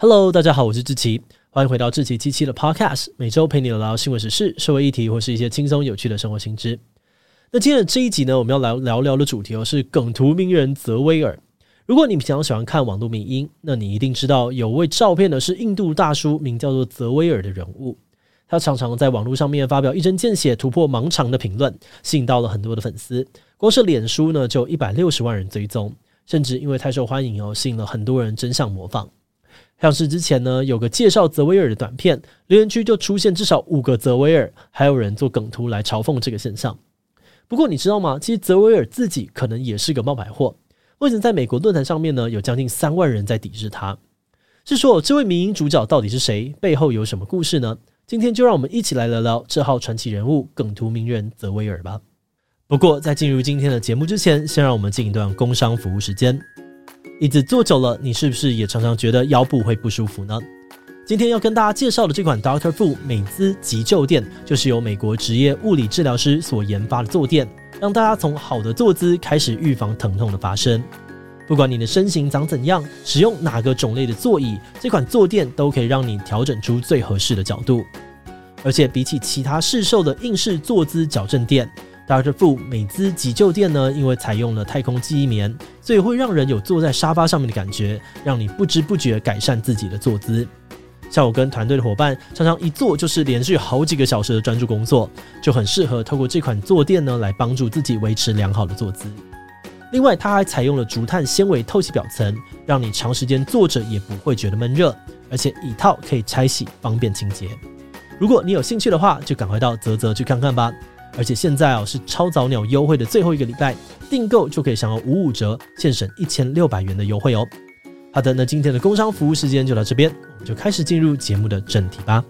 Hello，大家好，我是志奇，欢迎回到志奇七七的 Podcast，每周陪你聊聊新闻时事、社会议题或是一些轻松有趣的生活新知。那今天的这一集呢，我们要来聊聊的主题哦，是梗图名人泽威尔。如果你平常喜欢看网络名音，那你一定知道有位照片呢是印度大叔，名叫做泽威尔的人物。他常常在网络上面发表一针见血、突破盲肠的评论，吸引到了很多的粉丝。光是脸书呢，就一百六十万人追踪，甚至因为太受欢迎哦，吸引了很多人争相模仿。像是之前呢，有个介绍泽威尔的短片，留言区就出现至少五个泽威尔，还有人做梗图来嘲讽这个现象。不过你知道吗？其实泽威尔自己可能也是个冒牌货。为什么在美国论坛上面呢，有将近三万人在抵制他？是说这位民营主角到底是谁？背后有什么故事呢？今天就让我们一起来聊聊这号传奇人物——梗图名人泽威尔吧。不过在进入今天的节目之前，先让我们进一段工商服务时间。椅子坐久了，你是不是也常常觉得腰部会不舒服呢？今天要跟大家介绍的这款 Doctor Fu 美姿急救垫，就是由美国职业物理治疗师所研发的坐垫，让大家从好的坐姿开始预防疼痛的发生。不管你的身形长怎样，使用哪个种类的座椅，这款坐垫都可以让你调整出最合适的角度。而且比起其他市售的硬式坐姿矫正垫，Dr. Fu 美姿急救垫呢，因为采用了太空记忆棉，所以会让人有坐在沙发上面的感觉，让你不知不觉改善自己的坐姿。像我跟团队的伙伴，常常一坐就是连续好几个小时的专注工作，就很适合透过这款坐垫呢来帮助自己维持良好的坐姿。另外，它还采用了竹炭纤维透气表层，让你长时间坐着也不会觉得闷热，而且椅套可以拆洗，方便清洁。如果你有兴趣的话，就赶快到泽泽去看看吧。而且现在哦是超早鸟优惠的最后一个礼拜，订购就可以享有五五折，现省一千六百元的优惠哦。好的，那今天的工商服务时间就到这边，我们就开始进入节目的正题吧。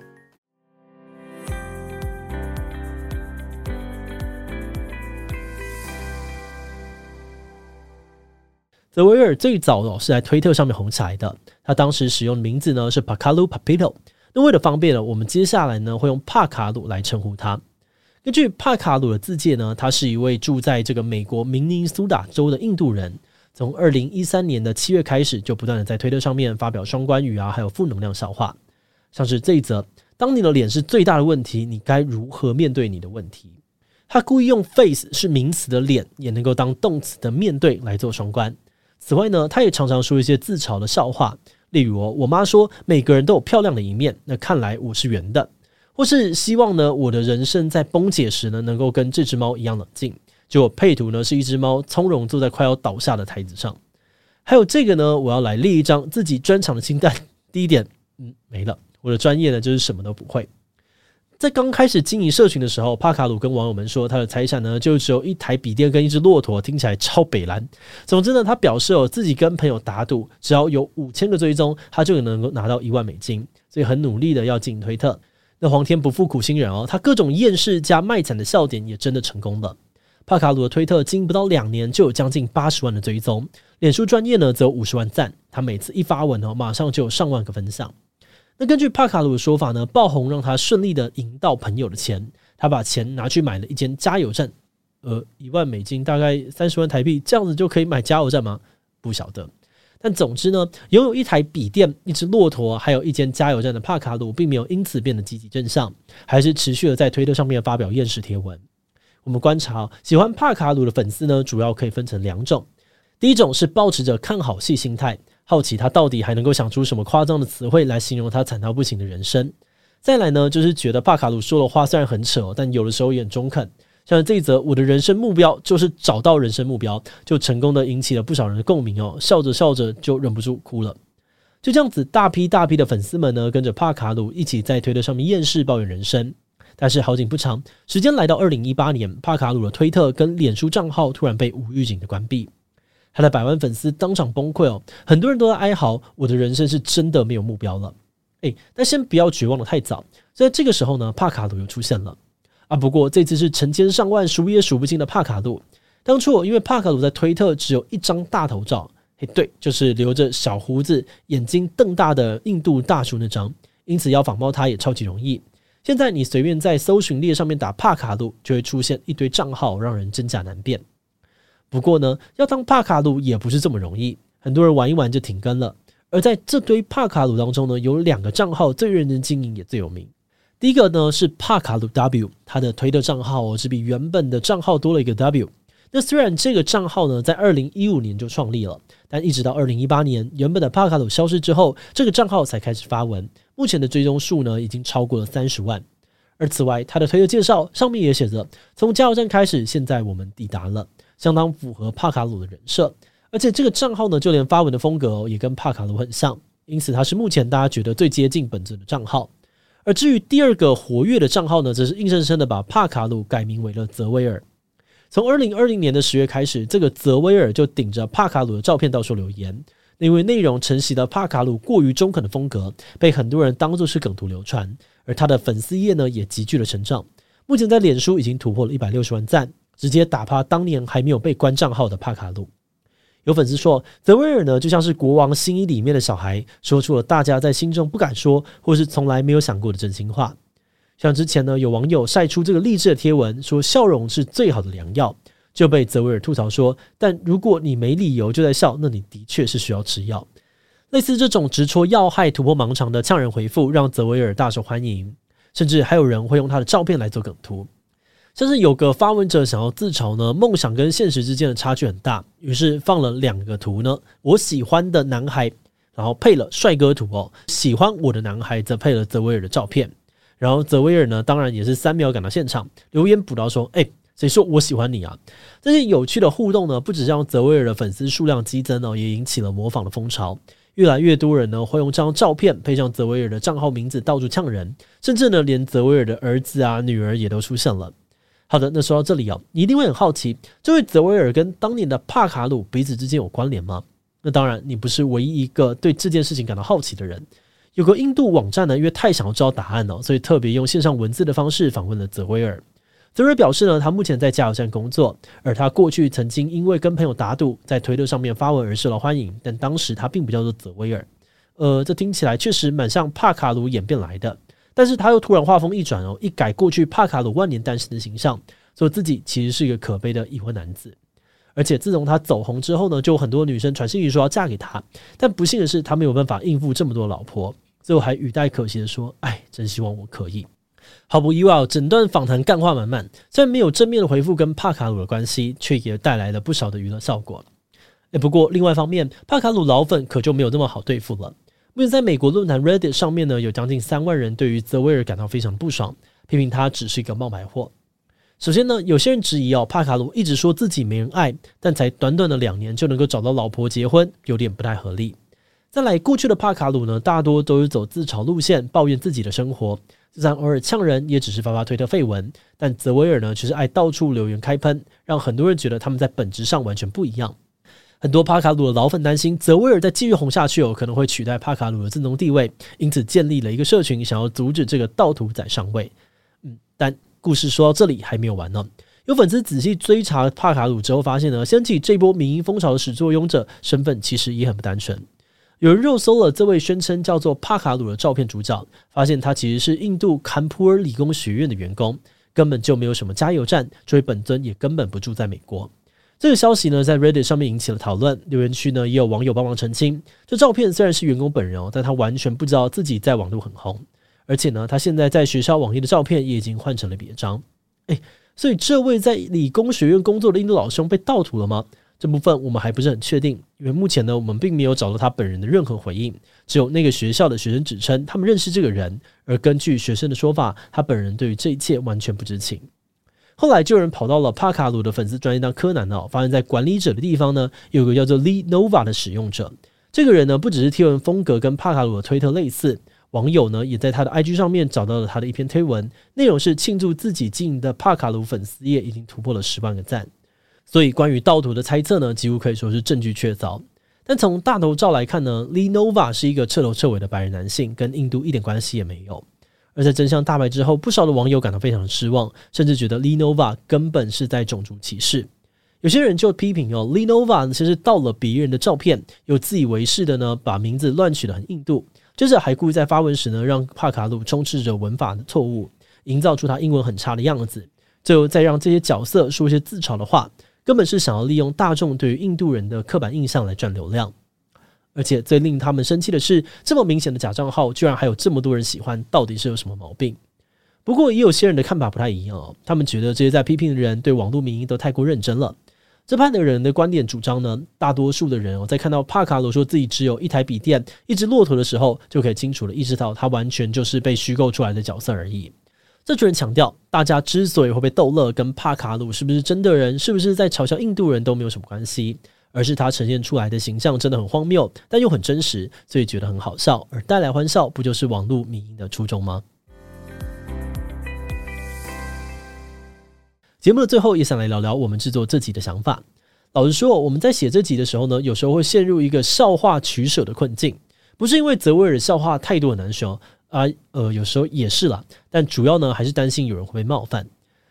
泽维尔最早哦是在推特上面红起来的，他当时使用的名字呢是帕卡鲁帕皮托，那为了方便呢，我们接下来呢会用帕卡鲁来称呼他。根据帕卡鲁的自介呢，他是一位住在这个美国明尼苏达州的印度人。从二零一三年的七月开始，就不断的在推特上面发表双关语啊，还有负能量笑话，像是这一则：当你的脸是最大的问题，你该如何面对你的问题？他故意用 face 是名词的脸，也能够当动词的面对来做双关。此外呢，他也常常说一些自嘲的笑话，例如，我妈说每个人都有漂亮的一面，那看来我是圆的。或是希望呢，我的人生在崩解时呢，能够跟这只猫一样冷静。结果配图呢是一只猫从容坐在快要倒下的台子上。还有这个呢，我要来列一张自己专长的清单。第一点，嗯，没了。我的专业呢就是什么都不会。在刚开始经营社群的时候，帕卡鲁跟网友们说，他的财产呢就只有一台笔电跟一只骆驼，听起来超北蓝。总之呢，他表示哦，自己跟朋友打赌，只要有五千个追踪，他就能够拿到一万美金。所以很努力的要经营推特。那皇天不负苦心人哦，他各种厌世加卖惨的笑点也真的成功了。帕卡鲁的推特经营不到两年就有将近八十万的追踪，脸书专业呢则有五十万赞。他每次一发文哦，马上就有上万个分享。那根据帕卡鲁的说法呢，爆红让他顺利的赢到朋友的钱，他把钱拿去买了一间加油站。呃，一万美金大概三十万台币，这样子就可以买加油站吗？不晓得。但总之呢，拥有一台笔电、一只骆驼，还有一间加油站的帕卡鲁，并没有因此变得积极正向，还是持续的在推特上面发表厌世贴文。我们观察，喜欢帕卡鲁的粉丝呢，主要可以分成两种。第一种是抱持着看好戏心态，好奇他到底还能够想出什么夸张的词汇来形容他惨到不行的人生。再来呢，就是觉得帕卡鲁说的话虽然很扯，但有的时候也很中肯。像这一则，我的人生目标就是找到人生目标，就成功的引起了不少人的共鸣哦，笑着笑着就忍不住哭了。就这样子，大批大批的粉丝们呢，跟着帕卡鲁一起在推特上面厌世抱怨人生。但是好景不长，时间来到二零一八年，帕卡鲁的推特跟脸书账号突然被无预警的关闭。他的百万粉丝当场崩溃哦，很多人都在哀嚎：“我的人生是真的没有目标了。”诶，但先不要绝望的太早。在这个时候呢，帕卡鲁又出现了啊！不过这次是成千上万、数也数不清的帕卡鲁。当初我因为帕卡鲁在推特只有一张大头照，诶，对，就是留着小胡子、眼睛瞪大的印度大叔那张，因此要仿冒他也超级容易。现在你随便在搜寻列上面打帕卡鲁，就会出现一堆账号，让人真假难辨。不过呢，要当帕卡鲁也不是这么容易，很多人玩一玩就停更了。而在这堆帕卡鲁当中呢，有两个账号最认真经营也最有名。第一个呢是帕卡鲁 W，他的推特账号是比原本的账号多了一个 W。那虽然这个账号呢在二零一五年就创立了，但一直到二零一八年原本的帕卡鲁消失之后，这个账号才开始发文。目前的追踪数呢已经超过了三十万。而此外，他的推特介绍上面也写着：从加油站开始，现在我们抵达了，相当符合帕卡鲁的人设。而且这个账号呢，就连发文的风格哦，也跟帕卡鲁很像，因此它是目前大家觉得最接近本尊的账号。而至于第二个活跃的账号呢，则是硬生生的把帕卡鲁改名为了泽威尔。从二零二零年的十月开始，这个泽威尔就顶着帕卡鲁的照片到处留言，因为内容承袭了帕卡鲁过于中肯的风格，被很多人当作是梗图流传。而他的粉丝页呢，也急剧的成长，目前在脸书已经突破了一百六十万赞，直接打趴当年还没有被关账号的帕卡鲁。有粉丝说，泽威尔呢就像是国王心衣里面的小孩，说出了大家在心中不敢说或是从来没有想过的真心话。像之前呢，有网友晒出这个励志的贴文，说笑容是最好的良药，就被泽威尔吐槽说：但如果你没理由就在笑，那你的确是需要吃药。类似这种直戳要害、突破盲肠的呛人回复，让泽威尔大受欢迎，甚至还有人会用他的照片来做梗图。像是有个发文者想要自嘲呢，梦想跟现实之间的差距很大，于是放了两个图呢，我喜欢的男孩，然后配了帅哥图哦，喜欢我的男孩则配了泽威尔的照片，然后泽威尔呢，当然也是三秒赶到现场留言补刀说，哎，谁说我喜欢你啊？这些有趣的互动呢，不只让泽威尔的粉丝数量激增哦，也引起了模仿的风潮，越来越多人呢会用这张照片配上泽威尔的账号名字到处呛人，甚至呢连泽威尔的儿子啊女儿也都出现了。好的，那说到这里哦，你一定会很好奇，这位泽威尔跟当年的帕卡鲁彼此之间有关联吗？那当然，你不是唯一一个对这件事情感到好奇的人。有个印度网站呢，因为太想要知道答案哦，所以特别用线上文字的方式访问了泽威尔。泽威尔表示呢，他目前在加油站工作，而他过去曾经因为跟朋友打赌，在推特上面发文而受到欢迎，但当时他并不叫做泽威尔。呃，这听起来确实蛮像帕卡鲁演变来的。但是他又突然话锋一转哦，一改过去帕卡鲁万年单身的形象，说自己其实是一个可悲的已婚男子。而且自从他走红之后呢，就有很多女生传讯息说要嫁给他，但不幸的是他没有办法应付这么多老婆，最后还语带可惜的说：“哎，真希望我可以。”毫不意外，整段访谈干话满满，虽然没有正面的回复跟帕卡鲁的关系，却也带来了不少的娱乐效果。哎，不过另外一方面，帕卡鲁老粉可就没有那么好对付了。因为在美国论坛 Reddit 上面呢，有将近三万人对于泽威尔感到非常不爽，批评他只是一个冒牌货。首先呢，有些人质疑哦，帕卡鲁一直说自己没人爱，但才短短的两年就能够找到老婆结婚，有点不太合理。再来，过去的帕卡鲁呢，大多都是走自嘲路线，抱怨自己的生活，就算偶尔呛人，也只是发发推特废文。但泽维尔呢，却是爱到处留言开喷，让很多人觉得他们在本质上完全不一样。很多帕卡鲁的老粉担心泽威尔再继续红下去有，可能会取代帕卡鲁的阵中地位，因此建立了一个社群，想要阻止这个盗图仔上位。嗯，但故事说到这里还没有完呢。有粉丝仔细追查帕卡鲁之后，发现呢，掀起这波民营风潮的始作俑者身份其实也很不单纯。有人肉搜了这位宣称叫做帕卡鲁的照片主角，发现他其实是印度坎普尔理工学院的员工，根本就没有什么加油站，所以本尊也根本不住在美国。这个消息呢，在 Reddit 上面引起了讨论，留言区呢也有网友帮忙澄清。这照片虽然是员工本人哦，但他完全不知道自己在网络很红，而且呢，他现在在学校网页的照片也已经换成了别张。诶，所以这位在理工学院工作的印度老兄被盗图了吗？这部分我们还不是很确定，因为目前呢，我们并没有找到他本人的任何回应，只有那个学校的学生指称他们认识这个人，而根据学生的说法，他本人对于这一切完全不知情。后来就有人跑到了帕卡鲁的粉丝专页当柯南哦，发现在管理者的地方呢，有个叫做 Lee Nova 的使用者。这个人呢，不只是贴文风格跟帕卡鲁的推特类似，网友呢也在他的 IG 上面找到了他的一篇推文，内容是庆祝自己经营的帕卡鲁粉丝页已经突破了十万个赞。所以关于盗图的猜测呢，几乎可以说是证据确凿。但从大头照来看呢，Lee Nova 是一个彻头彻尾的白人男性，跟印度一点关系也没有。而在真相大白之后，不少的网友感到非常的失望，甚至觉得 Lenova 根本是在种族歧视。有些人就批评哦 lenova 其实盗了别人的照片，又自以为是的呢，把名字乱取得很印度，接着还故意在发文时呢，让帕卡鲁充斥着文法的错误，营造出他英文很差的样子，最后再让这些角色说一些自嘲的话，根本是想要利用大众对于印度人的刻板印象来赚流量。而且最令他们生气的是，这么明显的假账号居然还有这么多人喜欢，到底是有什么毛病？不过也有些人的看法不太一样哦，他们觉得这些在批评的人对网络民意都太过认真了。这派的人的观点主张呢，大多数的人哦，在看到帕卡罗说自己只有一台笔电、一只骆驼的时候，就可以清楚地意识到他完全就是被虚构出来的角色而已。这群人强调，大家之所以会被逗乐，跟帕卡鲁是不是真的人，是不是在嘲笑印度人都没有什么关系。而是他呈现出来的形象真的很荒谬，但又很真实，所以觉得很好笑，而带来欢笑，不就是网络迷因的初衷吗？节目的最后，也想来聊聊我们制作这集的想法。老实说，我们在写这集的时候呢，有时候会陷入一个笑话取舍的困境，不是因为泽威尔笑话太多很难选啊，呃，有时候也是啦，但主要呢还是担心有人会被冒犯。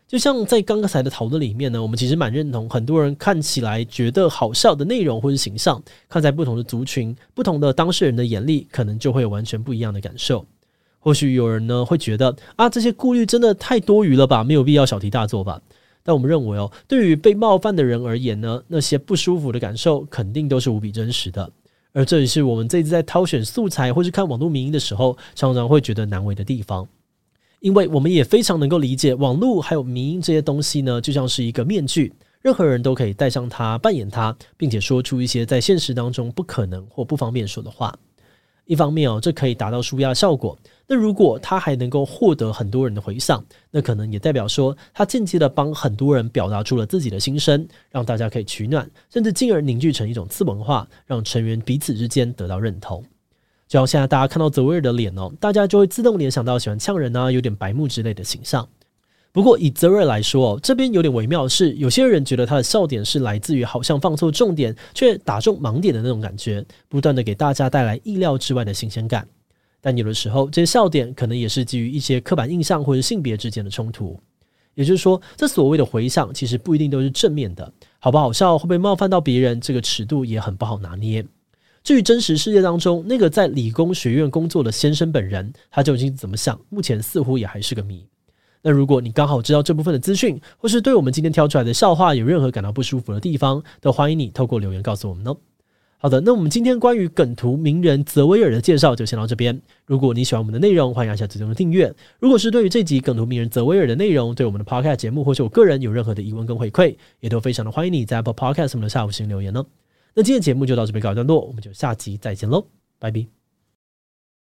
就像在刚刚才的讨论里面呢，我们其实蛮认同很多人看起来觉得好笑的内容或是形象，看在不同的族群、不同的当事人的眼里，可能就会有完全不一样的感受。或许有人呢会觉得啊，这些顾虑真的太多余了吧，没有必要小题大做吧。但我们认为哦，对于被冒犯的人而言呢，那些不舒服的感受肯定都是无比真实的。而这也是我们这次在挑选素材或是看网络迷因的时候，常常会觉得难为的地方。因为我们也非常能够理解，网络还有迷音这些东西呢，就像是一个面具，任何人都可以戴上它，扮演它，并且说出一些在现实当中不可能或不方便说的话。一方面哦，这可以达到舒压效果。那如果他还能够获得很多人的回响，那可能也代表说他间接的帮很多人表达出了自己的心声，让大家可以取暖，甚至进而凝聚成一种次文化，让成员彼此之间得到认同。就像现在大家看到泽维尔的脸哦，大家就会自动联想到喜欢呛人啊、有点白目之类的形象。不过以泽威尔来说哦，这边有点微妙的是，有些人觉得他的笑点是来自于好像放错重点却打中盲点的那种感觉，不断的给大家带来意料之外的新鲜感。但有的时候，这些笑点可能也是基于一些刻板印象或者性别之间的冲突。也就是说，这所谓的回响其实不一定都是正面的，好不好笑会不会冒犯到别人，这个尺度也很不好拿捏。至于真实世界当中那个在理工学院工作的先生本人，他究竟怎么想？目前似乎也还是个谜。那如果你刚好知道这部分的资讯，或是对我们今天挑出来的笑话有任何感到不舒服的地方，都欢迎你透过留言告诉我们哦。好的，那我们今天关于梗图名人泽威尔的介绍就先到这边。如果你喜欢我们的内容，欢迎按下最终的订阅。如果是对于这集梗图名人泽威尔的内容，对我们的 Podcast 节目或是我个人有任何的疑问跟回馈，也都非常的欢迎你在 Apple Podcast 上面的下午星留言哦。那今天节目就到这边告一段落，我们就下集再见喽，拜拜。